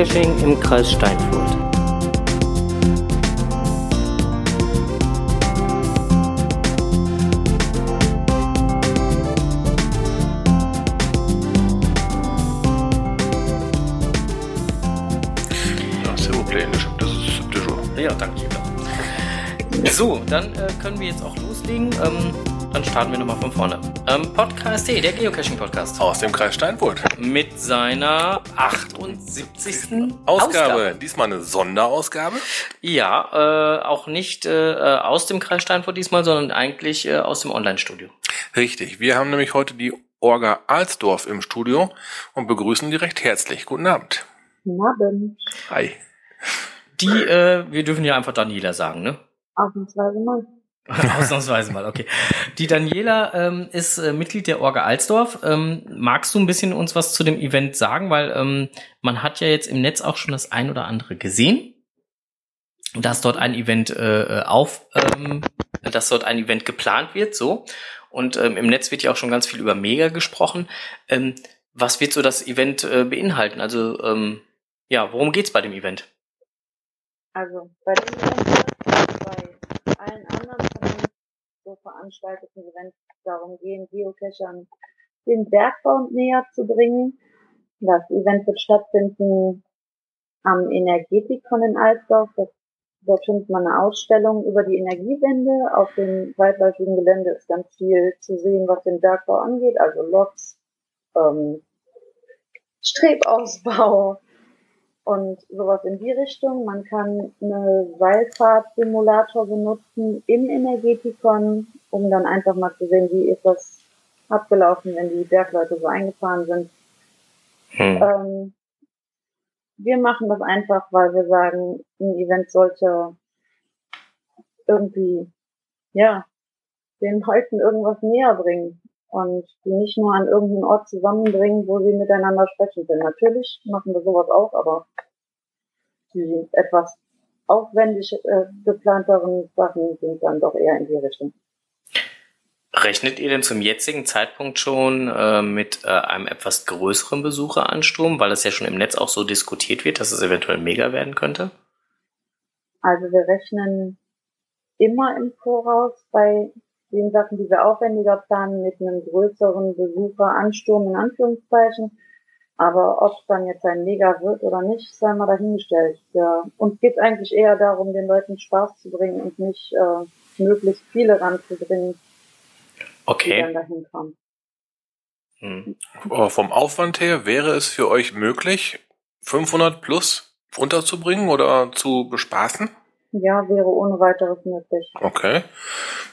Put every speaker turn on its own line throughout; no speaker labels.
Geocaching im Kreis Steinfurt.
Ja,
danke. So, dann äh, können wir jetzt auch loslegen. Ähm, dann starten wir nochmal von vorne. Ähm, Podcast, hey, der Geocaching-Podcast.
Aus dem Kreis Steinfurt.
Mit seiner 78.
Ausgabe. Diesmal eine Sonderausgabe.
Ja, äh, auch nicht äh, aus dem Kreis Steinfurt diesmal, sondern eigentlich äh, aus dem Online-Studio.
Richtig. Wir haben nämlich heute die Orga Alsdorf im Studio und begrüßen die recht herzlich. Guten Abend.
Guten Abend.
Hi.
Die, äh, wir dürfen ja einfach Daniela sagen, ne?
Ausnahmsweise mal.
Ausnahmsweise mal, okay. Die Daniela ähm, ist äh, Mitglied der Orga Alsdorf. Ähm, magst du ein bisschen uns was zu dem Event sagen? Weil ähm, man hat ja jetzt im Netz auch schon das ein oder andere gesehen, dass dort ein Event äh, auf, ähm, dass dort ein Event geplant wird, so. Und ähm, im Netz wird ja auch schon ganz viel über Mega gesprochen. Ähm, was wird so das Event äh, beinhalten? Also ja, worum geht's bei dem Event?
Also bei dem Event, allen anderen von uns so veranstalteten Events darum gehen, Geocachern den Bergbau näher zu bringen. Das Event wird stattfinden am Energetikon in Alsdorf. Das, dort findet man eine Ausstellung über die Energiewende. Auf dem weitläufigen Gelände ist ganz viel zu sehen, was den Bergbau angeht, also Loks, ähm, Strebausbau, und sowas in die Richtung. Man kann eine Seilfahrt-Simulator benutzen im Energetikon, um dann einfach mal zu sehen, wie ist das abgelaufen, wenn die Bergleute so eingefahren sind. Hm. Ähm, wir machen das einfach, weil wir sagen, ein Event sollte irgendwie, ja, den Leuten irgendwas näher bringen und die nicht nur an irgendeinen Ort zusammenbringen, wo sie miteinander sprechen können. Natürlich machen wir sowas auch, aber die etwas aufwendig äh, geplanteren Sachen sind dann doch eher in die Richtung.
Rechnet ihr denn zum jetzigen Zeitpunkt schon äh, mit äh, einem etwas größeren Besucheransturm, weil das ja schon im Netz auch so diskutiert wird, dass es eventuell mega werden könnte?
Also wir rechnen immer im Voraus bei den Sachen, die wir aufwendiger planen, mit einem größeren Besucheransturm in Anführungszeichen. Aber ob es dann jetzt ein Mega wird oder nicht, sei mal dahingestellt. Ja. Uns geht eigentlich eher darum, den Leuten Spaß zu bringen und nicht äh, möglichst viele ranzubringen,
okay.
die dann dahin kommen.
Hm. Aber vom Aufwand her wäre es für euch möglich, 500 plus unterzubringen oder zu bespaßen?
Ja, wäre ohne weiteres möglich.
Okay.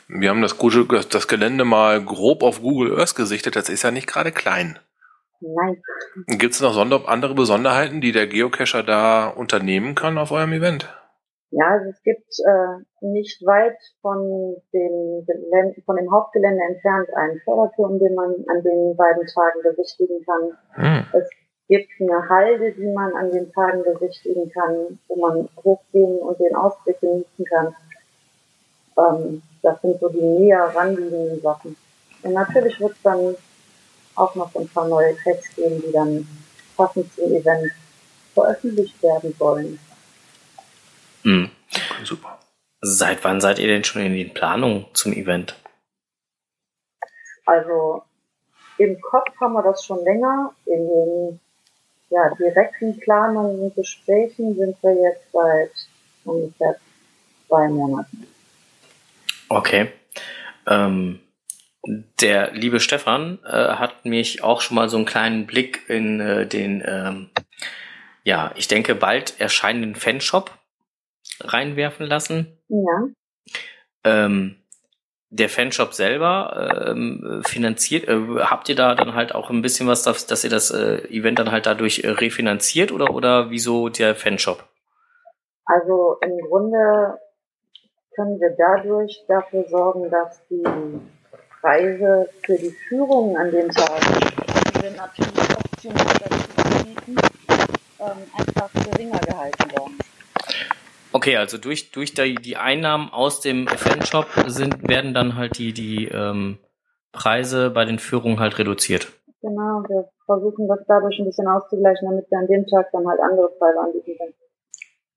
Wir haben das, gute, das Gelände mal grob auf Google Earth gesichtet. Das ist ja nicht gerade klein.
Nein.
Gibt es noch Sonder andere Besonderheiten, die der Geocacher da unternehmen kann auf eurem Event?
Ja, also es gibt äh, nicht weit von dem, Gelände, von dem Hauptgelände entfernt einen Förderturm, den man an den beiden Tagen besichtigen kann. Hm. Es gibt eine Halde, die man an den Tagen besichtigen kann, wo man hochgehen und den Ausblick genießen kann. Ähm, das sind so die näher ranliegenden Sachen. Und natürlich wird es dann auch noch ein paar neue Tests geben, die dann passend zum Event veröffentlicht werden sollen.
Mhm. Okay, super. Seit wann seid ihr denn schon in den Planungen zum Event?
Also im Kopf haben wir das schon länger. In den ja, direkten Planungen und Gesprächen sind wir jetzt seit ungefähr zwei Monaten.
Okay. Ähm, der liebe Stefan äh, hat mich auch schon mal so einen kleinen Blick in äh, den, ähm, ja, ich denke, bald erscheinenden Fanshop reinwerfen lassen.
Ja.
Ähm, der Fanshop selber ähm, finanziert, äh, habt ihr da dann halt auch ein bisschen was, dass, dass ihr das äh, Event dann halt dadurch äh, refinanziert oder, oder wieso der Fanshop?
Also im Grunde können wir dadurch dafür sorgen, dass die Preise für die Führungen an den Tagen, die wir natürlich optional dazu anbieten, ähm, einfach geringer gehalten werden.
Okay, also durch, durch die, die Einnahmen aus dem Fanshop sind, werden dann halt die, die ähm, Preise bei den Führungen halt reduziert.
Genau, wir versuchen das dadurch ein bisschen auszugleichen, damit wir an dem Tag dann halt andere Preise anbieten können.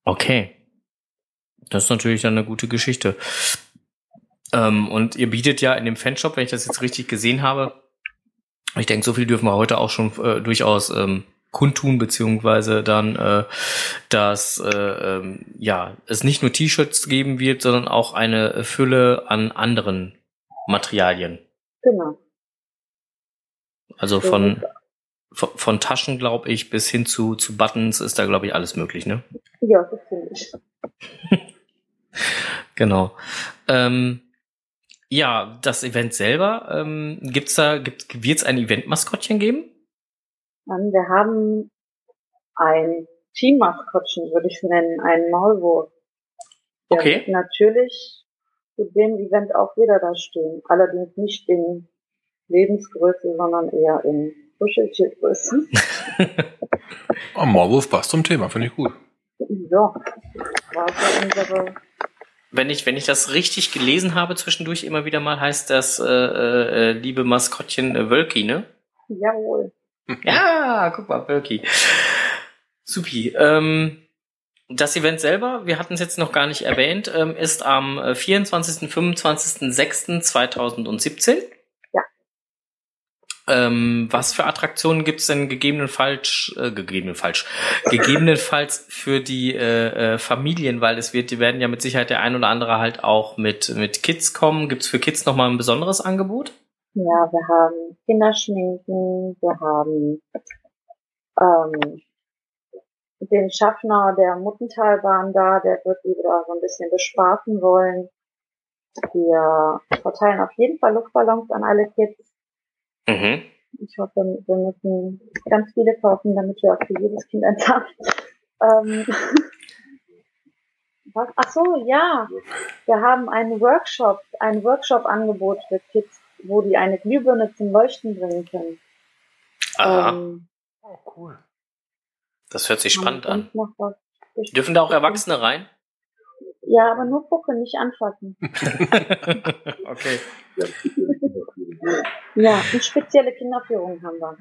Okay. Das ist natürlich dann eine gute Geschichte. Ähm, und ihr bietet ja in dem Fanshop, wenn ich das jetzt richtig gesehen habe, ich denke, so viel dürfen wir heute auch schon äh, durchaus ähm, kundtun, beziehungsweise dann, äh, dass äh, ähm, ja, es nicht nur T-Shirts geben wird, sondern auch eine Fülle an anderen Materialien.
Genau.
Also von, von, von Taschen, glaube ich, bis hin zu, zu Buttons ist da, glaube ich, alles möglich, ne?
Ja, das finde ich.
genau. Ähm, ja, das Event selber, ähm, gibt's da, gibt, wird's ein Event-Maskottchen geben?
Wir haben ein Team-Maskottchen, würde ich es nennen, ein Maulwurf. Der
okay.
wird natürlich zu dem Event auch wieder da stehen. Allerdings nicht in Lebensgröße, sondern eher in Kuscheltiergröße.
oh, Maulwurf passt zum Thema, finde ich gut.
Ja, war so unsere
wenn ich, wenn ich das richtig gelesen habe zwischendurch immer wieder mal, heißt das äh, äh, liebe Maskottchen äh, Wölki, ne?
Jawohl.
Ja, guck mal, Wölki. Supi. Ähm, das Event selber, wir hatten es jetzt noch gar nicht erwähnt, ähm, ist am 24. 25. 6. 2017. Ähm, was für Attraktionen gibt's denn gegebenenfalls, äh, gegebenenfalls, gegebenenfalls für die äh, äh, Familien, weil es wird, die werden ja mit Sicherheit der ein oder andere halt auch mit mit Kids kommen. Gibt's für Kids noch mal ein besonderes Angebot?
Ja, wir haben Kinderschminken, wir haben ähm, den Schaffner der Muttentalbahn da, der wird wieder so ein bisschen bespaßen wollen. Wir verteilen auf jeden Fall Luftballons an alle Kids.
Mhm.
Ich hoffe, wir müssen ganz viele kaufen, damit wir auch für jedes Kind eins haben. Ähm, was? Ach so, ja. Wir haben einen Workshop, ein Workshop-Angebot für Kids, wo die eine Glühbirne zum Leuchten bringen können.
Aha.
Ähm,
Oh, cool.
Das hört sich spannend an. Dürfen da auch Erwachsene rein?
Ja, aber nur gucken, nicht anfassen.
okay.
Ja, und spezielle Kinderführungen haben wir.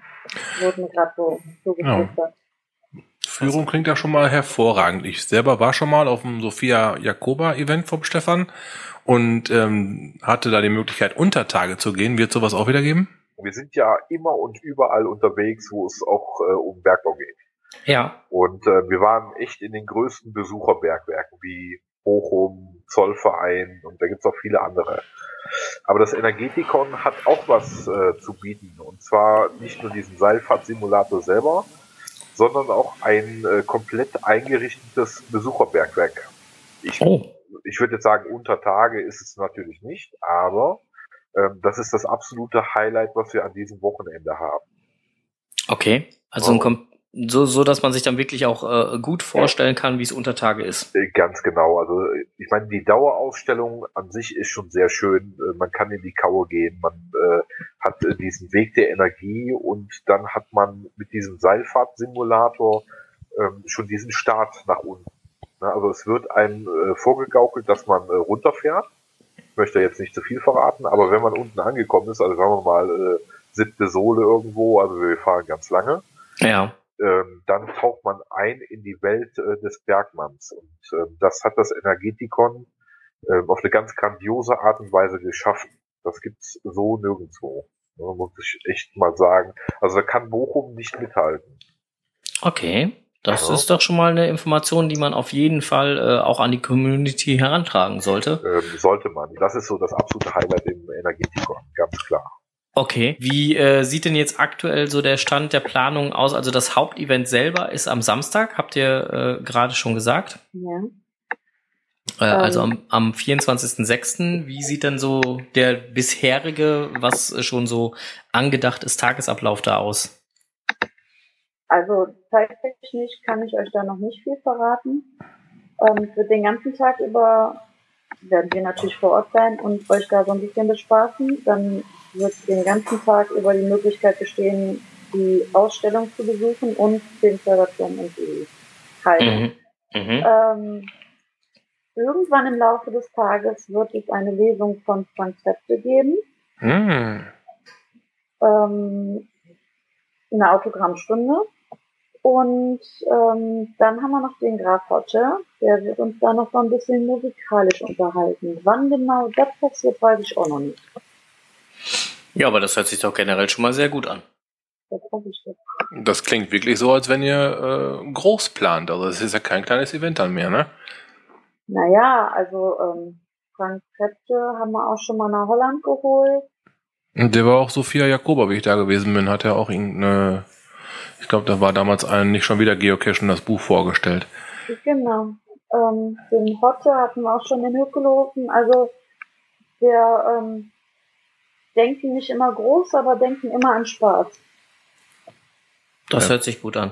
Wurden mir gerade so, so
Ja. Führung klingt ja schon mal hervorragend. Ich selber war schon mal auf dem Sophia Jakoba Event vom Stefan und ähm, hatte da die Möglichkeit, unter Tage zu gehen. Wird sowas auch wieder geben?
Wir sind ja immer und überall unterwegs, wo es auch äh, um Bergbau geht.
Ja.
Und äh, wir waren echt in den größten Besucherbergwerken wie Bochum, Zollverein und da gibt's auch viele andere. Aber das Energetikon hat auch was äh, zu bieten. Und zwar nicht nur diesen Seilfahrtsimulator selber, sondern auch ein äh, komplett eingerichtetes Besucherbergwerk. Ich,
Oh.
ich würde jetzt sagen, unter Tage ist es natürlich nicht, aber ähm, das ist das absolute Highlight, was wir an diesem Wochenende haben.
Okay. Also ein Kom so, so, dass man sich dann wirklich auch äh, gut vorstellen kann, wie es unter Tage ist.
Äh, Ganz genau. Also ich meine, die Dauerausstellung an sich ist schon sehr schön. Äh, Man kann in die Kaue gehen, man äh, hat äh, diesen Weg der Energie und dann hat man mit diesem Seilfahrtsimulator ähm, schon diesen Start nach unten. Ne, Also es wird einem äh, vorgegaukelt, dass man äh, runterfährt. Ich möchte jetzt nicht zu viel verraten, aber wenn man unten angekommen ist, also sagen wir mal äh, siebte Sohle irgendwo, also wir fahren ganz lange,
Ja.
Ähm, dann taucht man ein in die Welt äh, des Bergmanns. Und ähm, das hat das Energetikon ähm, auf eine ganz grandiose Art und Weise geschaffen. Das gibt's so nirgendwo. Ja, muss ich echt mal sagen. Also da kann Bochum nicht mithalten.
Okay. Das
Ja.
ist doch schon mal eine Information, die man auf jeden Fall äh, auch an die Community herantragen sollte.
Ähm, sollte man. Das ist so das absolute Highlight im Energetikon, ganz klar.
Okay. Wie äh, sieht denn jetzt aktuell so der Stand der Planung aus? Also das Hauptevent selber ist am Samstag, habt ihr äh, gerade schon gesagt.
Ja.
Äh, also
Ähm.
am, am 24.06. Wie sieht denn so der bisherige, was schon so angedacht ist, Tagesablauf da aus?
Also zeittechnisch kann ich euch da noch nicht viel verraten. Ähm, für den ganzen Tag über werden wir natürlich vor Ort sein und euch da so ein bisschen bespaßen. Dann wird den ganzen Tag über die Möglichkeit bestehen, die Ausstellung zu besuchen und den Förderturm und die Halle.
Mhm. Mhm.
Ähm, irgendwann im Laufe des Tages wird es eine Lesung von Frank Zepte geben.
Hm.
Ähm, eine Autogrammstunde. Und ähm, dann haben wir noch den Graf Hotte, der wird uns da noch so ein bisschen musikalisch unterhalten. Wann genau das passiert, weiß ich auch noch nicht.
Ja, aber das hört sich doch generell schon mal sehr gut an.
Das, das klingt wirklich so, als wenn ihr äh, groß plant. Also es ist ja kein kleines Event dann mehr, ne?
Naja, also ähm, Frank Krebte haben wir auch schon mal nach Holland geholt.
Und der war auch Sophia Jakoba, wie ich da gewesen bin, hat er auch irgendeine, ich glaube, da war damals ein nicht schon wieder Geocachen das Buch vorgestellt.
Genau. Ähm, den Hotte hatten wir auch schon in Hückelhofen. Also der ähm, denken nicht immer groß, aber denken immer an Spaß.
Das ja. hört sich gut an.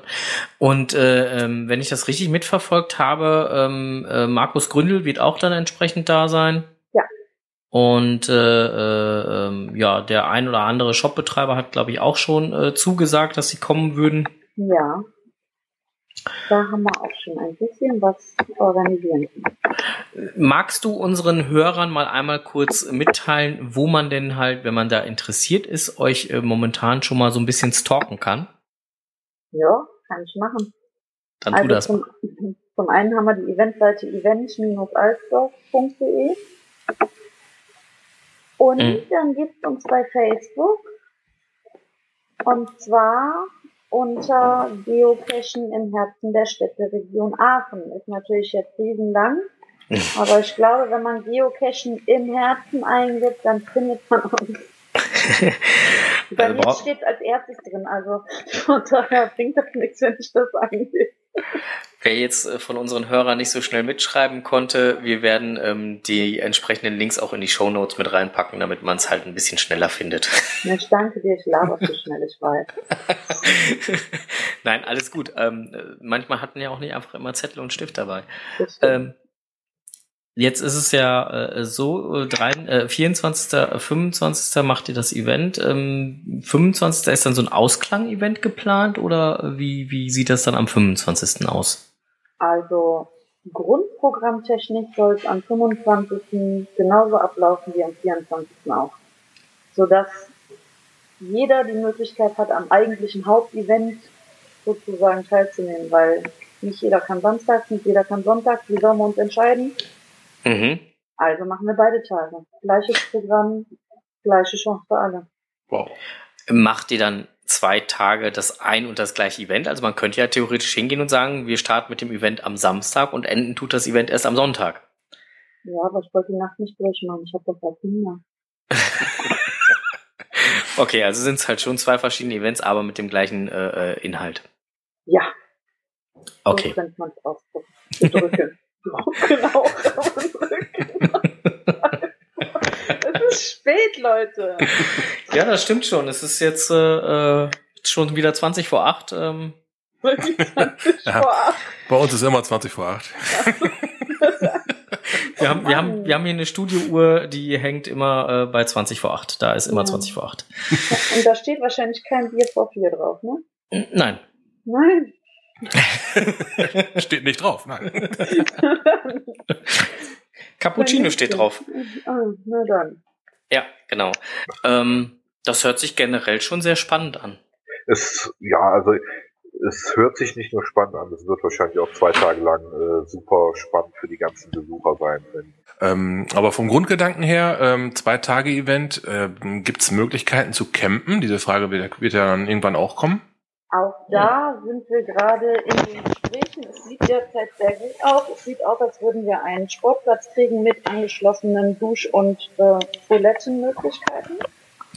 Und äh, ähm, wenn ich das richtig mitverfolgt habe, ähm, äh, Markus Gründel wird auch dann entsprechend da sein.
Ja.
Und äh, äh, ähm, ja, der ein oder andere Shopbetreiber hat, glaube ich, auch schon äh, zugesagt, dass sie kommen würden.
Ja. Da haben wir auch schon ein bisschen was organisieren
Magst du unseren Hörern mal einmal kurz mitteilen, wo man denn halt, wenn man da interessiert ist, euch äh, momentan schon mal so ein bisschen stalken kann?
Ja, kann ich machen.
Dann tu also das
zum, zum einen haben wir die Eventseite event-alsdorf.de und mhm. dann gibt es uns bei Facebook und zwar unter Geocachen im Herzen der Städte Region Aachen. Ist natürlich jetzt riesenlang, aber ich glaube, wenn man Geocachen im Herzen eingibt, dann findet man uns. Bei also mir steht als erstes drin, also von daher bringt das nichts, wenn ich das eingebe.
Wer jetzt äh, von unseren Hörern nicht so schnell mitschreiben konnte, wir werden ähm, die entsprechenden Links auch in die Show Notes mit reinpacken, damit man es halt ein bisschen schneller findet.
Ich danke dir, ich laber so schnell ich weiß.
Nein, alles gut. Ähm, äh, manchmal hatten ja auch nicht einfach immer Zettel und Stift dabei. Ähm, Jetzt ist es ja äh, so, äh, drei, äh, 24., 25. macht ihr das Event. Ähm, 25. ist dann so ein Ausklang-Event geplant oder wie, wie sieht das dann am 25. aus?
Also Grundprogrammtechnik soll es am 25. genauso ablaufen wie am 24. auch. Sodass jeder die Möglichkeit hat, am eigentlichen Hauptevent sozusagen teilzunehmen, weil nicht jeder kann Samstag, nicht jeder kann Sonntag. Wie sollen wir uns entscheiden? Mhm. Also machen wir beide Tage. Gleiches Programm, gleiche Chance für alle.
Wow. Macht ihr dann zwei Tage das ein und das gleiche Event? Also man könnte ja theoretisch hingehen und sagen, wir starten mit dem Event am Samstag und enden tut das Event erst am Sonntag.
Ja, aber ich wollte die Nacht nicht durchmachen. Ich habe doch was Kinder.
okay, also sind es halt schon zwei verschiedene Events, aber mit dem gleichen äh, äh Inhalt.
Ja.
Okay. So
könnte man es ausdrücken. genau. es ist spät, Leute.
Ja, das stimmt schon. Es ist jetzt äh, äh schon wieder 20 vor 8. Ähm.
20 ja, vor 8.
Bei uns ist immer 20 vor 8.
wir, haben, wir, haben, wir haben hier eine Studiouhr, die hängt immer äh, bei 20 vor 8. Da ist immer ja. 20 vor 8.
Und da steht wahrscheinlich kein Bier vor 4 drauf, ne?
Nein.
Nein.
steht nicht drauf, nein.
Cappuccino steht drauf.
Ah, na dann.
Ja, genau. Ähm, das hört sich generell schon sehr spannend an.
Es, ja, also es hört sich nicht nur spannend an, es wird wahrscheinlich auch zwei Tage lang äh, super spannend für die ganzen Besucher sein.
Ähm, aber vom Grundgedanken her, ähm, zwei Tage Event, äh, gibt es Möglichkeiten zu campen? Diese Frage wird, wird ja dann irgendwann auch kommen.
Auch da sind wir gerade in den Gesprächen. Es sieht derzeit sehr gut aus. Es sieht aus, als würden wir einen Sportplatz kriegen mit angeschlossenen Dusch- und äh, Toilettenmöglichkeiten.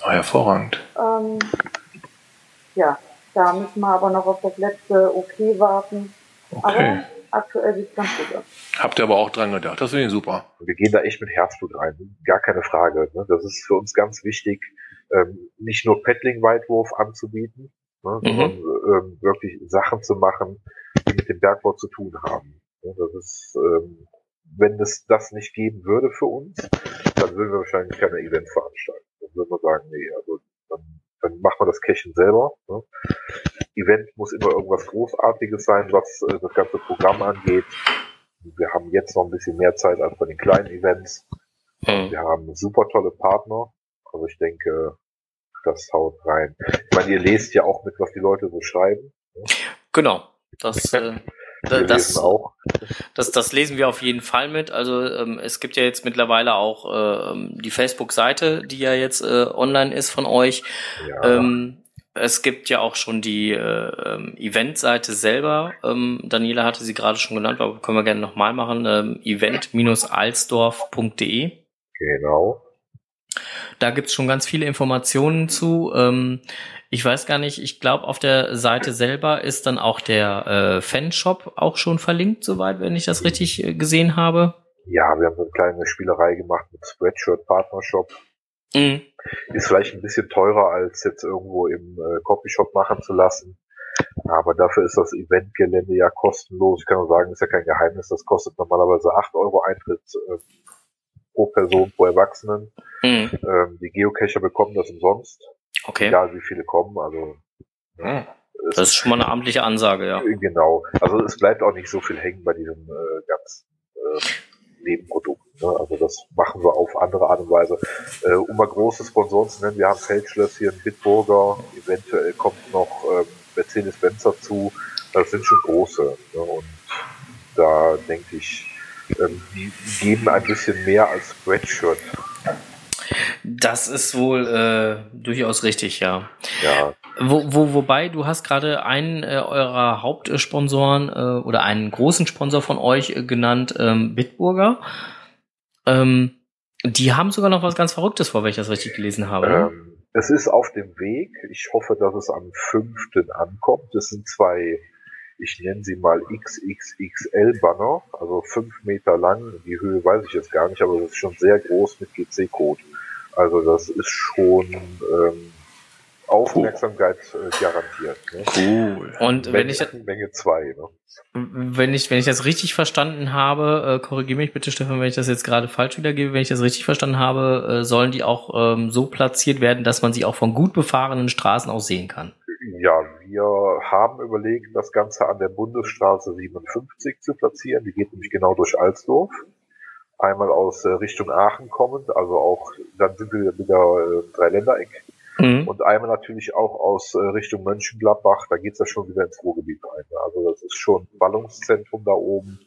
Oh, hervorragend.
Ähm, ja, da müssen wir aber noch auf das letzte Okay warten. Okay. Aber aktuell sieht es ganz gut aus.
Habt ihr aber auch dran gedacht. Das finde ich super.
Wir gehen da echt mit Herzblut rein. Gar keine Frage. Ne? Das ist für uns ganz wichtig, ähm, nicht nur Paddling-Weitwurf anzubieten, ne, mhm. sondern ähm, wirklich Sachen zu machen, die mit dem Bergbau zu tun haben. Ja, das ist, ähm, wenn es das nicht geben würde für uns, dann würden wir wahrscheinlich keine Event veranstalten. Dann würden wir sagen, nee, also dann, dann machen wir das Cachen selber. Ne. Event muss immer irgendwas Großartiges sein, was äh, das ganze Programm angeht. Wir haben jetzt noch ein bisschen mehr Zeit als bei den kleinen Events. Mhm. Wir haben super tolle Partner. Also ich denke, das haut rein. Ich meine, ihr lest ja auch mit, was die Leute so schreiben. Ne?
Genau. Das, äh, das,
lesen auch.
Das, das lesen wir auf jeden Fall mit. Also ähm, es gibt ja jetzt mittlerweile auch ähm, die Facebook-Seite, die ja jetzt äh, online ist von euch.
Ja.
Ähm, es gibt ja auch schon die äh, ähm, Event-Seite selber. Ähm, Daniela hatte sie gerade schon genannt, aber können wir gerne nochmal machen. Ähm, event-alsdorf.de.
Genau.
Da gibt's schon ganz viele Informationen zu. Ähm, ich weiß gar nicht, ich glaube, auf der Seite selber ist dann auch der äh, Fanshop auch schon verlinkt, soweit, wenn ich das richtig äh, gesehen habe.
Ja, wir haben so eine kleine Spielerei gemacht mit Spreadshirt Partnershop.
Mhm.
Ist vielleicht ein bisschen teurer, als jetzt irgendwo im äh, Copyshop machen zu lassen. Aber dafür ist das Eventgelände ja kostenlos. Ich kann nur sagen, ist ja kein Geheimnis. Das kostet normalerweise 8 Euro Eintritt äh, pro Person, pro Erwachsenen.
Mhm.
Ähm, die Geocacher bekommen das umsonst.
Okay.
Egal wie viele kommen. Also
Hm.
es
Das ist schon mal eine amtliche Ansage, ja.
Genau. Also es bleibt auch nicht so viel hängen bei diesem äh, ganzen äh, Nebenprodukt. Ne? Also das machen wir auf andere Art und Weise. Äh, um mal große Sponsoren zu nennen, wir haben Feldschlösschen, Bitburger, eventuell kommt noch ähm, Mercedes-Benz dazu. Das sind schon große. Ne? Und da denke ich, ähm, die geben ein bisschen mehr als Spreadshirt.
Das ist wohl äh, durchaus richtig, ja.
Ja,
Wo, wo, wobei, du hast gerade einen äh, eurer Hauptsponsoren äh, oder einen großen Sponsor von euch äh, genannt, ähm, Bitburger. Ähm, die haben sogar noch was ganz Verrücktes vor, wenn ich das richtig gelesen habe.
Ähm, es ist auf dem Weg. Ich hoffe, dass es am 5. ankommt. Es sind zwei, ich nenne sie mal XXXL-Banner, also fünf Meter lang. Die Höhe weiß ich jetzt gar nicht, aber das ist schon sehr groß mit GC-Code. Also das ist schon ähm, Aufmerksamkeit äh, garantiert. Ne?
Cool.
Und wenn
Menge,
ich,
Menge zwei. Ne?
wenn ich, wenn ich das richtig verstanden habe, äh, korrigiere mich bitte, Stefan, wenn ich das jetzt gerade falsch wiedergebe, wenn ich das richtig verstanden habe, äh, sollen die auch ähm, so platziert werden, dass man sie auch von gut befahrenen Straßen aus sehen kann.
Ja, wir haben überlegt, das Ganze an der Bundesstraße 57 zu platzieren. Die geht nämlich genau durch Alsdorf. Einmal aus äh, Richtung Aachen kommend, also auch, dann sind wir wieder äh, Dreiländereck.
Mhm.
Und einmal natürlich auch aus äh, Richtung Mönchengladbach, da geht's ja schon wieder ins Ruhrgebiet rein. Also das ist schon ein Ballungszentrum da oben.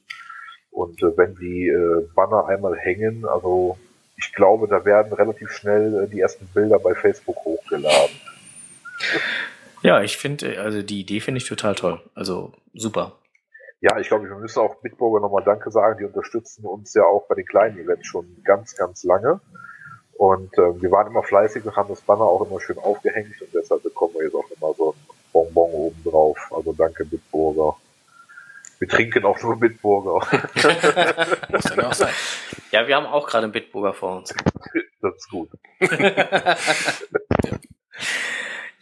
Und wenn die Banner einmal hängen, also ich glaube, da werden relativ schnell die ersten Bilder bei Facebook hochgeladen.
Ja, ich finde, also die Idee finde ich total toll. Also super.
Ja, ich glaube, wir müssen auch Bitburger nochmal Danke sagen. Die unterstützen uns ja auch bei den kleinen Events schon ganz, ganz lange. Und äh, wir waren immer fleißig und haben das Banner auch immer schön aufgehängt und deshalb bekommen wir jetzt auch immer so ein Bonbon oben drauf. Also danke Bitburger. Wir trinken auch nur Bitburger.
Muss dann auch sein.
Ja, wir haben auch gerade einen Bitburger vor uns.
das ist gut.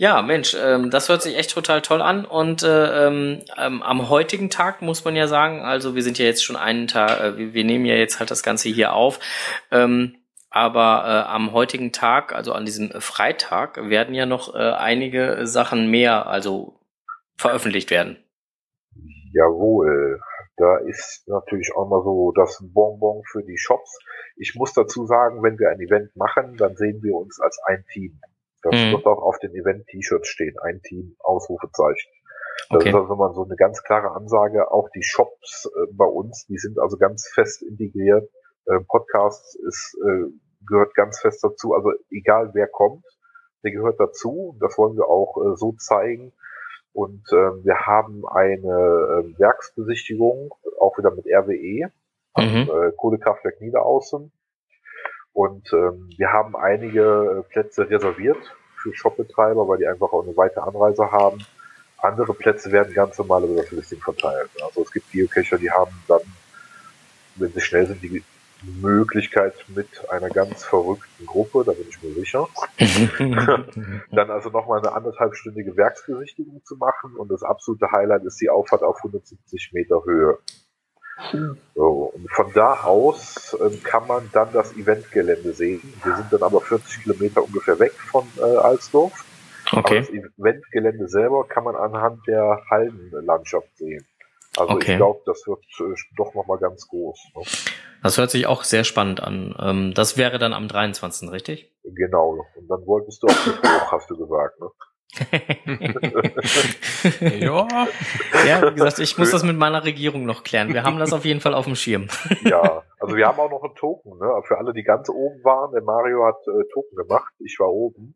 Ja, Mensch, ähm, das hört sich echt total toll an. Und äh, ähm, ähm, am heutigen Tag muss man ja sagen, also wir sind ja jetzt schon einen Tag, äh, wir, wir nehmen ja jetzt halt das Ganze hier auf. Ähm, aber äh, am heutigen Tag, also an diesem Freitag, werden ja noch äh, einige Sachen mehr, also veröffentlicht werden.
Jawohl. Da ist natürlich auch mal so das Bonbon für die Shops. Ich muss dazu sagen, wenn wir ein Event machen, dann sehen wir uns als ein Team. Das
Mhm.
wird auch auf den Event-T-Shirts stehen. Ein Team, Ausrufezeichen. Das
Okay.
ist also immer so eine ganz klare Ansage. Auch die Shops äh, bei uns, die sind also ganz fest integriert. Äh, Podcast ist, äh, gehört ganz fest dazu. Also egal wer kommt, der gehört dazu. Das wollen wir auch äh, so zeigen. Und ähm, wir haben eine ähm, Werksbesichtigung, auch wieder mit RWE, am
Mhm.
äh, Kohlekraftwerk Niederaußen. Und ähm, wir haben einige äh, Plätze reserviert für Shopbetreiber, weil die einfach auch eine weite Anreise haben. Andere Plätze werden ganz normal über das Listing verteilt. Also es gibt Geocacher, die haben dann, wenn sie schnell sind, die Möglichkeit mit einer ganz verrückten Gruppe, da bin ich mir sicher, dann also nochmal eine anderthalbstündige Werksbesichtigung zu machen und das absolute Highlight ist die Auffahrt auf 170 Meter Höhe. So, und von da aus ähm, kann man dann das Eventgelände sehen. Wir sind dann aber 40 Kilometer ungefähr weg von äh, Alsdorf. Aber
Okay.
das Eventgelände selber kann man anhand der Hallenlandschaft sehen. Also
Okay.
ich glaube, das wird äh, doch nochmal ganz groß. Ne?
Das hört sich auch sehr spannend an. Ähm, das wäre dann am 23. richtig?
Genau. Und dann wolltest du auch hoch, hast du gesagt. Ne?
ja.
ja, wie gesagt, ich muss das mit meiner Regierung noch klären. Wir haben das auf jeden Fall auf dem Schirm.
Ja, also wir haben auch noch einen Token. Ne? Für alle, die ganz oben waren, der Mario hat äh, Token gemacht. Ich war oben.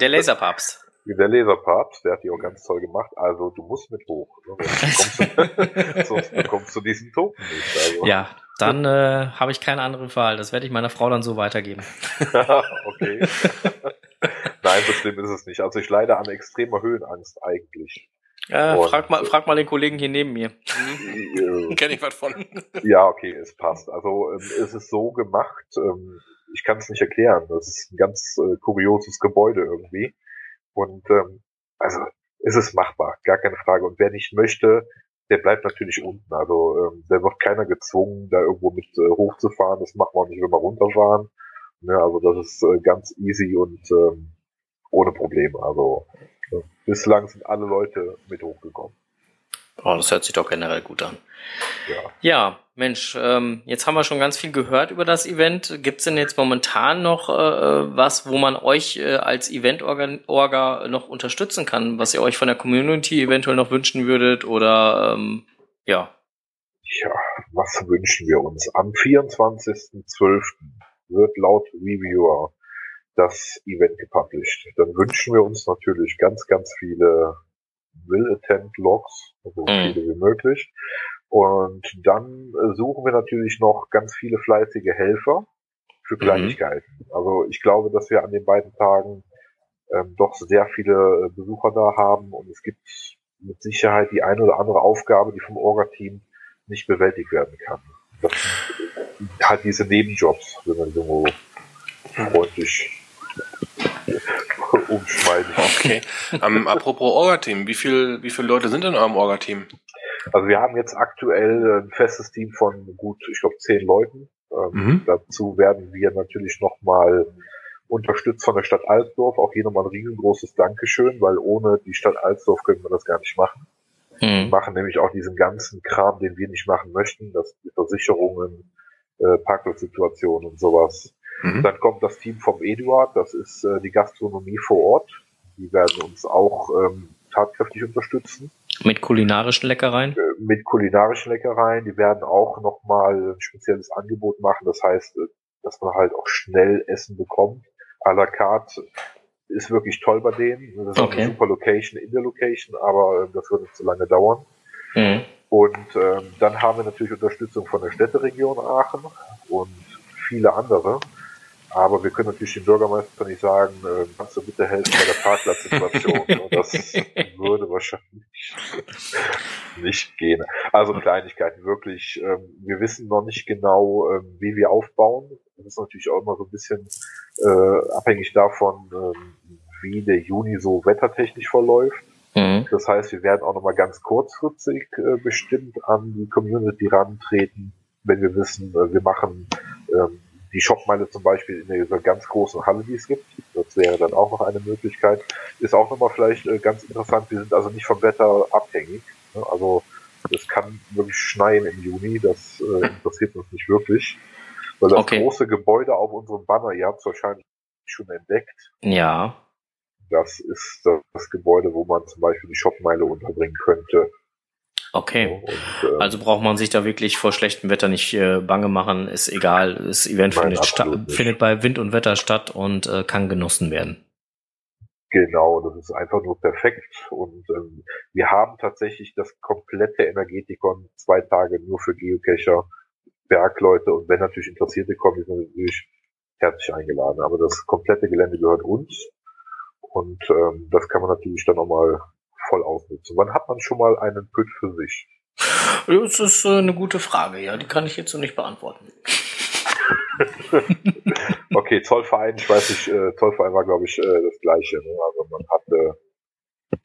Der Laserpapst.
Der Laserpapst, der hat die auch ganz toll gemacht. Also du musst mit hoch. Ne? Sonst, bekommst du, sonst bekommst du diesen Token nicht. Also.
Ja, dann äh, habe ich keine andere Wahl. Das werde ich meiner Frau dann so weitergeben.
okay. Nein, so schlimm ist es nicht. Also ich leide an extremer Höhenangst eigentlich.
Äh,
Und-
frag, mal, frag mal den Kollegen hier neben mir.
Äh,
Kenn ich was von.
Ja, okay, es passt. Also ähm, es ist so gemacht, ähm, ich kann es nicht erklären. Das ist ein ganz äh, kurioses Gebäude irgendwie. Und ähm, also es ist machbar, gar keine Frage. Und wer nicht möchte, der bleibt natürlich unten. Also ähm, der wird keiner gezwungen, da irgendwo mit äh, hochzufahren. Das machen wir auch nicht, wenn wir runterfahren. Ne, also das ist äh, ganz easy und ähm, ohne Probleme. Also äh, bislang sind alle Leute mit hochgekommen.
Oh, das hört sich doch generell gut an.
Ja.
Ja, Mensch, ähm, jetzt haben wir schon ganz viel gehört über das Event. Gibt's denn jetzt momentan noch äh, was, wo man euch äh, als Event-Orga noch unterstützen kann, was ihr euch von der Community eventuell noch wünschen würdet? Oder ähm, ja,
Ja, was wünschen wir uns? Am 24.12. wird laut Reviewer das Event gepublished. Dann wünschen wir uns natürlich ganz, ganz viele Will-Attend-Logs, so
Mhm.
viele wie möglich. Und dann äh, suchen wir natürlich noch ganz viele fleißige Helfer für Kleinigkeiten. Also ich glaube, dass wir an den beiden Tagen ähm, doch sehr viele äh, Besucher da haben und es gibt mit Sicherheit die eine oder andere Aufgabe, die vom Orga-Team nicht bewältigt werden kann. Das sind halt diese Nebenjobs, wenn man so freundlich umschmeißen.
Okay. Ähm, apropos Orga-Team, wie viel, wie viele Leute sind in eurem Orga-Team?
Also wir haben jetzt aktuell ein festes Team von gut, ich glaube, zehn Leuten. Ähm,
Mhm.
Dazu werden wir natürlich nochmal unterstützt von der Stadt Alsdorf. Auch hier nochmal ein riesengroßes Dankeschön, weil ohne die Stadt Alsdorf können wir das gar nicht machen. Die
hm.
machen nämlich auch diesen ganzen Kram, den wir nicht machen möchten. Das die Versicherungen, äh, Parkplatzsituationen und sowas.
Mhm.
Dann kommt das Team vom Eduard, das ist äh, die Gastronomie vor Ort. Die werden uns auch ähm, tatkräftig unterstützen
mit kulinarischen Leckereien.
äh, mit kulinarischen Leckereien. Die werden auch nochmal ein spezielles Angebot machen. Das heißt, äh, dass man halt auch schnell Essen bekommt. À la carte ist wirklich toll bei denen. Das ist
Okay.
eine super Location in der Location, aber äh, das wird nicht zu lange dauern.
Hm.
Und ähm, dann haben wir natürlich Unterstützung von der Städteregion Aachen und viele andere. Aber wir können natürlich dem Bürgermeister nicht sagen, äh, kannst du bitte helfen bei der Parkplatzsituation. Und das würde wahrscheinlich nicht gehen. Also Kleinigkeiten, wirklich. Ähm, wir wissen noch nicht genau, ähm, wie wir aufbauen. Das ist natürlich auch immer so ein bisschen äh, abhängig davon, ähm, wie der Juni so wettertechnisch verläuft.
Hm.
Das heißt, wir werden auch nochmal ganz kurzfristig äh, bestimmt an die Community rantreten, wenn wir wissen, äh, wir machen ähm, die Shopmeile zum Beispiel in dieser ganz großen Halle, die es gibt. Das wäre dann auch noch eine Möglichkeit. Ist auch nochmal vielleicht äh, ganz interessant. Wir sind also nicht vom Wetter abhängig. Ne? Also es kann wirklich schneien im Juni. Das äh, interessiert uns nicht wirklich. Weil das
Okay.
große Gebäude auf unserem Banner, ihr habt es wahrscheinlich schon entdeckt,
Ja.
das ist das, das Gebäude, wo man zum Beispiel die Shopmeile unterbringen könnte.
Okay.
Und, äh,
Also braucht man sich da wirklich vor schlechtem Wetter nicht äh, bange machen, ist egal. Das Event
Nein,
findet, findet bei Wind und Wetter statt und äh, kann genossen werden.
genau, das ist einfach nur perfekt. Und ähm, wir haben tatsächlich das komplette Energetikon zwei Tage nur für Geocacher, Bergleute und wenn natürlich Interessierte kommen, sind natürlich herzlich eingeladen. Aber das komplette Gelände gehört uns. Und ähm, das kann man natürlich dann nochmal voll ausnutzen. Wann hat man schon mal einen Püt für sich?
Das ist äh, eine gute Frage, ja. Die kann ich jetzt so nicht beantworten.
Okay, Zollverein, ich weiß nicht, äh, Zollverein war, glaube ich, äh, das gleiche. Ne? Also man hatte,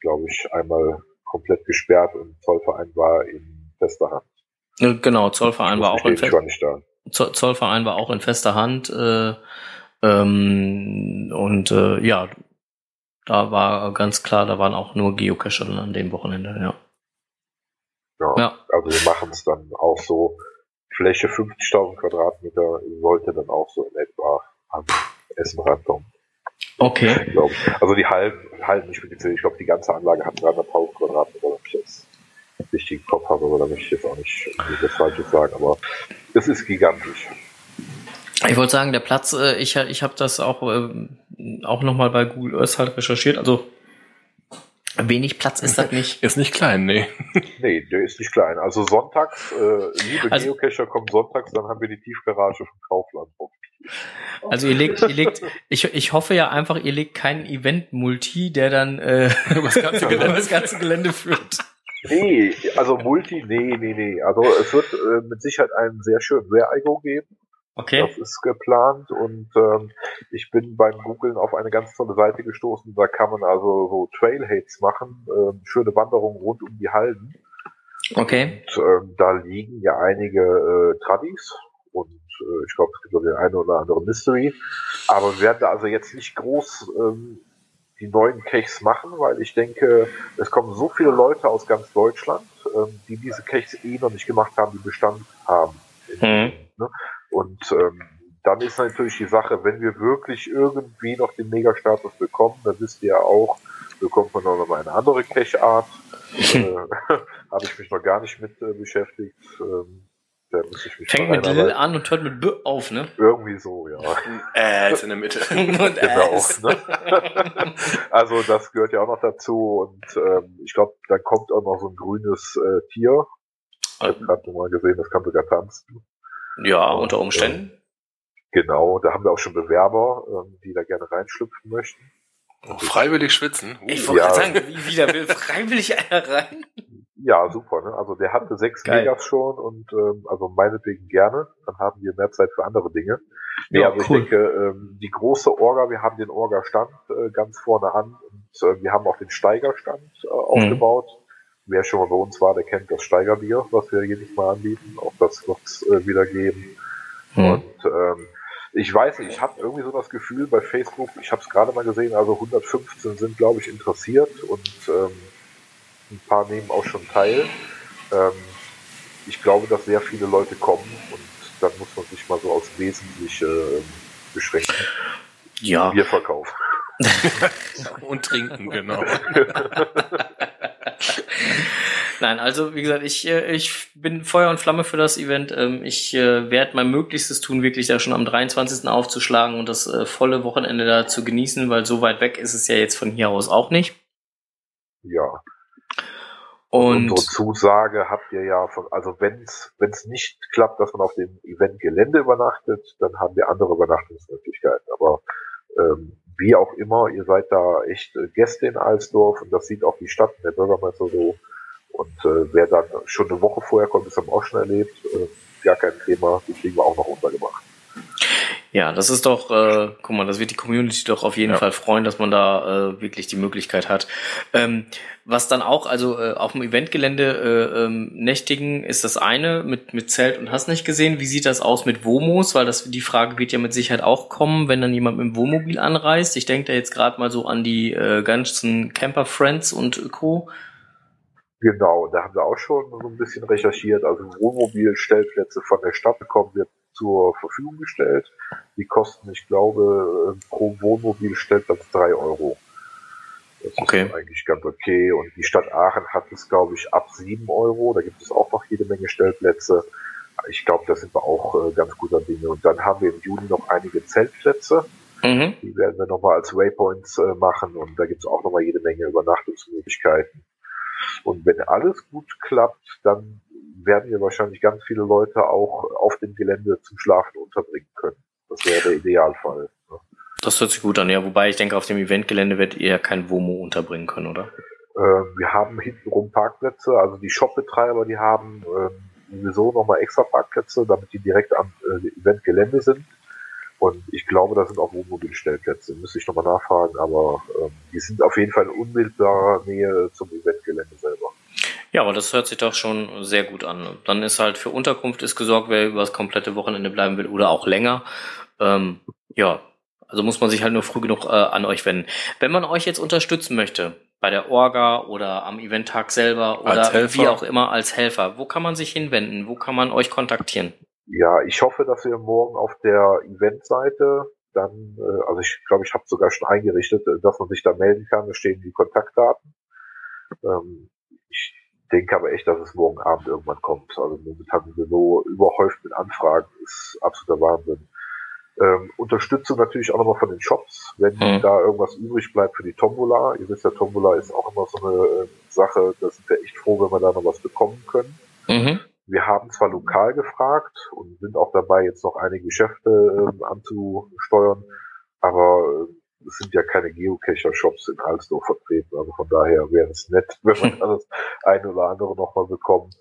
glaube ich, einmal komplett gesperrt und Zollverein war in fester Hand.
Genau, Zollverein war auch in
ich
Fest
war nicht da.
Zoll- Zollverein war auch in fester Hand. Äh, ähm, und äh, ja, da war ganz klar, da waren auch nur Geocacher dann an dem Wochenende, ja.
Ja, ja. Also wir machen es dann auch so, Fläche 50.000 Quadratmeter sollte dann auch so in etwa an Essen rankommen.
Okay.
Also die halben, halben nicht. Ich glaube, die ganze Anlage hat 300.000 Quadratmeter, wenn ich jetzt richtig im Kopf habe, aber da möchte ich jetzt auch nicht das Falsches sagen, aber es ist gigantisch.
Ich wollte sagen, der Platz, äh, ich, ich habe das auch, äh, auch nochmal bei Google Earth halt recherchiert, also Wenig Platz ist das nicht.
Ist nicht klein, nee.
nee, der ist nicht klein. Also sonntags, äh, liebe also, Geocacher kommen sonntags, dann haben wir die Tiefgarage von Kaufland.
Also ihr legt, ihr legt, ich, ich hoffe ja einfach, ihr legt keinen Event-Multi, der dann äh, über, das ganze Gelände, das ganze Gelände führt.
Nee, also Multi, nee, nee, nee. Also es wird äh, mit Sicherheit einen sehr schönen Rare-IGO geben.
Okay.
Das ist geplant und ähm, ich bin beim Googlen auf eine ganz tolle Seite gestoßen. Da kann man also so Trailheads machen, ähm, schöne Wanderungen rund um die Halden.
Okay.
Und ähm, da liegen ja einige äh, Tradis und äh, ich glaube, es gibt noch den einen oder anderen Mystery. Aber wir werden da also jetzt nicht groß ähm, die neuen Kechs machen, weil ich denke, es kommen so viele Leute aus ganz Deutschland, ähm, die diese Kechs eh noch nicht gemacht haben, die Bestand haben. Mhm. Ne? Und ähm, dann ist natürlich die Sache, wenn wir wirklich irgendwie noch den Megastatus bekommen, dann wisst ihr ja auch, bekommt man noch mal eine andere Cache-Art. äh, Habe ich mich noch gar nicht mit äh, beschäftigt. Ähm,
da muss ich mich Fängt mit L an und hört mit B auf, ne?
Irgendwie so, ja.
Äh, ist in der Mitte.
und genau. Ne? also das gehört ja auch noch dazu und ähm, ich glaube, dann kommt auch noch so ein grünes äh, Tier. Ich habe gerade mal gesehen, das kann sogar tanzen.
Ja, und, unter Umständen.
Äh, genau, da haben wir auch schon Bewerber, ähm, die da gerne reinschlüpfen möchten.
Oh, freiwillig schwitzen.
Uh. Ich wollte ja. sagen, wie, wie da will freiwillig einer rein?
Ja, super. Ne? Also der hatte sechs Geil. Megas schon und ähm, also meinetwegen gerne. Dann haben wir mehr Zeit für andere Dinge. Nee, ja, also cool. ich denke, ähm, die große Orga, wir haben den Orga-Stand äh, ganz vorne an und äh, wir haben auch den Steigerstand äh, aufgebaut. Mhm. Wer schon mal bei uns war, der kennt das Steigerbier, was wir jedes Mal anbieten. Auch das wird es äh, wieder geben. Mhm. Und ähm, ich weiß nicht, ich habe irgendwie so das Gefühl bei Facebook, ich habe es gerade mal gesehen, also 115 sind, glaube ich, interessiert und ähm, ein paar nehmen auch schon teil. Ähm, ich glaube, dass sehr viele Leute kommen und dann muss man sich mal so aufs Wesentliche äh, beschränken.
Ja.
Bierverkauf.
und trinken, genau.
Nein, also wie gesagt, ich, äh, ich bin Feuer und Flamme für das Event. Ähm, ich äh, werde mein Möglichstes tun, wirklich da schon am 23. aufzuschlagen und das äh, volle Wochenende da zu genießen, weil so weit weg ist es ja jetzt von hier aus auch nicht.
Ja. Und unsere Zusage habt ihr ja von, also wenn es nicht klappt, dass man auf dem Eventgelände übernachtet, dann haben wir andere Übernachtungsmöglichkeiten. Aber ähm, wie auch immer, ihr seid da echt Gäste in Alsdorf und das sieht auch die Stadt der Bürgermeister so. Und äh, wer dann schon eine Woche vorher kommt, das haben auch schon erlebt, äh, gar kein Thema, die kriegen wir auch noch untergebracht.
Ja, das ist doch, äh, guck mal, das wird die Community doch auf jeden ja. Fall freuen, dass man da äh, wirklich die Möglichkeit hat. Ähm, was dann auch, also äh, auf dem Eventgelände äh, ähm, nächtigen ist das eine mit mit Zelt und hast nicht gesehen. Wie sieht das aus mit Womos? Weil das die Frage wird ja mit Sicherheit auch kommen, wenn dann jemand mit dem Wohnmobil anreist. Ich denke da jetzt gerade mal so an die äh, ganzen Camper Friends und Co.
Genau, da haben wir auch schon so ein bisschen recherchiert. Also Wohnmobilstellplätze von der Stadt bekommen wir zur Verfügung gestellt. Die kosten, ich glaube, pro Wohnmobilstellplatz drei Euro. Das okay. ist eigentlich ganz okay. Und die Stadt Aachen hat es, glaube ich, ab sieben Euro. Da gibt es auch noch jede Menge Stellplätze. Ich glaube, da sind wir auch äh, ganz guter Dinge. Und dann haben wir im Juni noch einige Zeltplätze. Mhm. Die werden wir nochmal als Waypoints äh, machen. Und da gibt es auch nochmal jede Menge Übernachtungsmöglichkeiten. Und wenn alles gut klappt, dann werden wir wahrscheinlich ganz viele Leute auch auf dem Gelände zum Schlafen unterbringen können. Das wäre der Idealfall.
Das hört sich gut an, ja. Wobei ich denke, auf dem Eventgelände wird ihr kein WOMO unterbringen können, oder?
Äh, wir haben hintenrum Parkplätze, also die Shopbetreiber, die haben äh, sowieso nochmal extra Parkplätze, damit die direkt am äh, Eventgelände sind. Und ich glaube, da sind auch Wohnmobilstellplätze. Müsste ich nochmal nachfragen, aber ähm, die sind auf jeden Fall in unmittelbarer Nähe zum Eventgelände.
Ja, aber das hört sich doch schon sehr gut an. Dann ist halt für Unterkunft ist gesorgt, wer über das komplette Wochenende bleiben will oder auch länger. Ähm, ja, also muss man sich halt nur früh genug äh, an euch wenden. Wenn man euch jetzt unterstützen möchte, bei der Orga oder am Eventtag selber oder wie auch immer als Helfer. Wo kann man sich hinwenden? Wo kann man euch kontaktieren?
Ja, ich hoffe, dass wir morgen auf der Eventseite dann, äh, also ich glaube, ich habe sogar schon eingerichtet, äh, dass man sich da melden kann. Da stehen die Kontaktdaten. Ähm, ich denke aber echt, dass es morgen Abend irgendwann kommt. Also momentan sind wir so überhäuft mit Anfragen, ist absoluter Wahnsinn. Ähm, Unterstützung natürlich auch nochmal von den Shops, wenn mhm. da irgendwas übrig bleibt für die Tombola. Ihr wisst ja, Tombola ist auch immer so eine äh, Sache, da sind wir echt froh, wenn wir da noch was bekommen können. Mhm. Wir haben zwar lokal gefragt und sind auch dabei, jetzt noch einige Geschäfte äh, anzusteuern, aber äh, es sind ja keine Geocacher-Shops in Alsdorf vertreten. Also von daher wäre es nett, wenn man das eine oder andere nochmal bekommt.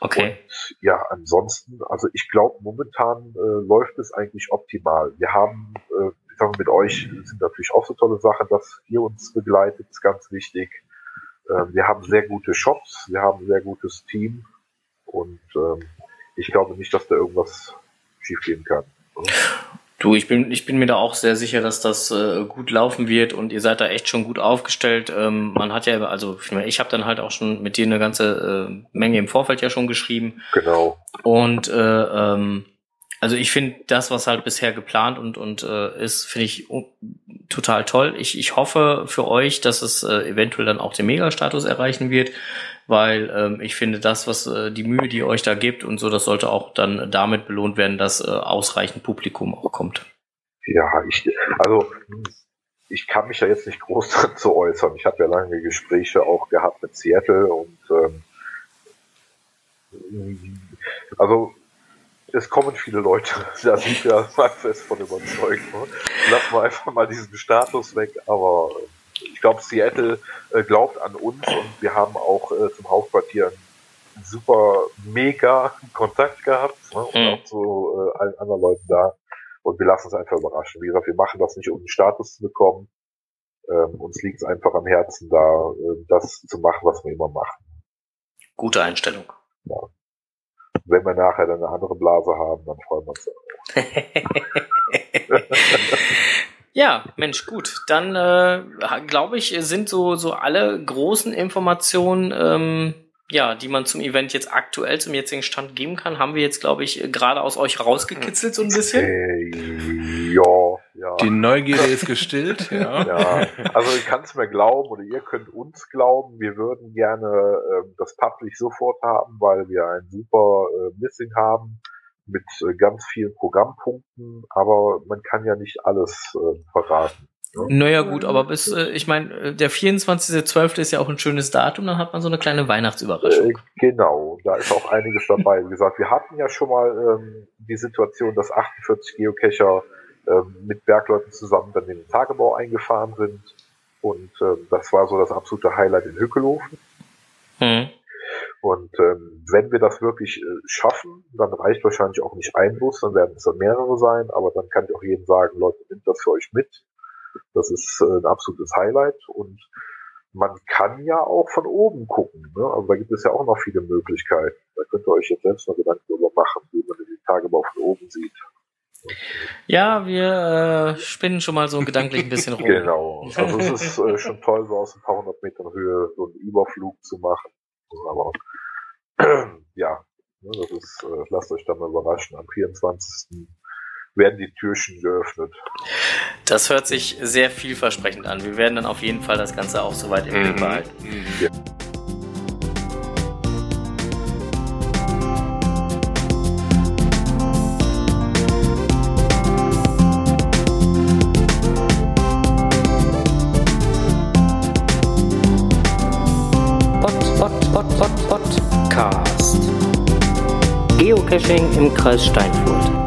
Okay.
Und ja, ansonsten, also ich glaube, momentan äh, läuft es eigentlich optimal. Wir haben, äh, ich sage mit euch sind natürlich auch so tolle Sachen, dass ihr uns begleitet, ist ganz wichtig. Äh, wir haben sehr gute Shops, wir haben ein sehr gutes Team und ähm, ich glaube nicht, dass da irgendwas schiefgehen kann.
Du, ich bin, ich bin mir da auch sehr sicher, dass das äh, gut laufen wird und ihr seid da echt schon gut aufgestellt. Ähm, man hat ja, also ich habe dann halt auch schon mit dir eine ganze äh, Menge im Vorfeld ja schon geschrieben.
Genau.
Und äh, ähm, also ich finde das, was halt bisher geplant und, und äh, ist, finde ich total toll. Ich, ich hoffe für euch, dass es äh, eventuell dann auch den Mega-Status erreichen wird, weil ähm, ich finde das, was äh, die Mühe, die ihr euch da gibt und so, das sollte auch dann damit belohnt werden, dass äh, ausreichend Publikum auch kommt.
Ja, ich, also ich kann mich ja jetzt nicht groß dazu äußern. Ich habe ja lange Gespräche auch gehabt mit Seattle und ähm, also es kommen viele Leute, da sind wir mal fest von überzeugt. Ne? Lassen wir einfach mal diesen Status weg, aber ich glaube, Seattle äh, glaubt an uns und wir haben auch äh, zum Hauptquartier einen super mega Kontakt gehabt ne? und mhm. auch zu äh, allen anderen Leuten da. Und wir lassen uns einfach überraschen. Wie gesagt, wir machen das nicht, um einen Status zu bekommen. Ähm, uns liegt es einfach am Herzen, da äh, das zu machen, was wir immer machen.
Gute Einstellung.
Ja wenn wir nachher dann eine andere Blase haben, dann freuen wir uns
auch. ja, Mensch, gut. Dann äh, glaube ich, sind so, so alle großen Informationen, ähm, ja, die man zum Event jetzt aktuell zum jetzigen Stand geben kann, haben wir jetzt, glaube ich, gerade aus euch rausgekitzelt so ein bisschen.
Äh, ja, ja.
Die Neugierde ist gestillt, ja.
ja. Also ich kann es mir glauben oder ihr könnt uns glauben, wir würden gerne äh, das Public sofort haben, weil wir ein super äh, Missing haben mit äh, ganz vielen Programmpunkten, aber man kann ja nicht alles äh, verraten.
Ne? Naja gut, aber bis, äh, ich meine, äh, der 24.12. ist ja auch ein schönes Datum, dann hat man so eine kleine Weihnachtsüberraschung. Äh,
genau, da ist auch einiges dabei. Wie gesagt, wir hatten ja schon mal ähm, die Situation, dass 48 Geocacher ähm, mit Bergleuten zusammen dann in den Tagebau eingefahren sind. Und ähm, das war so das absolute Highlight in Hückelhofen. Mhm. Und ähm, wenn wir das wirklich äh, schaffen, dann reicht wahrscheinlich auch nicht ein Bus, dann werden es dann mehrere sein, aber dann kann ich auch jedem sagen, Leute, nimmt das für euch mit. Das ist äh, ein absolutes Highlight und man kann ja auch von oben gucken. Ne? Also da gibt es ja auch noch viele Möglichkeiten. Da könnt ihr euch jetzt selbst mal Gedanken darüber machen, wie man den Tagebau von oben sieht.
Ja, wir äh, spinnen schon mal so gedanklich ein bisschen rum.
genau. Also es ist äh, schon toll, so aus ein paar hundert Metern Höhe so einen Überflug zu machen. Aber ja, ne, das ist, äh, lasst euch da mal überraschen. Am 24. werden die Türchen geöffnet.
Das hört sich sehr vielversprechend an. Wir werden dann auf jeden Fall das Ganze auch soweit im Blick mhm. behalten. Ja. Geocaching im Kreis Steinfurt.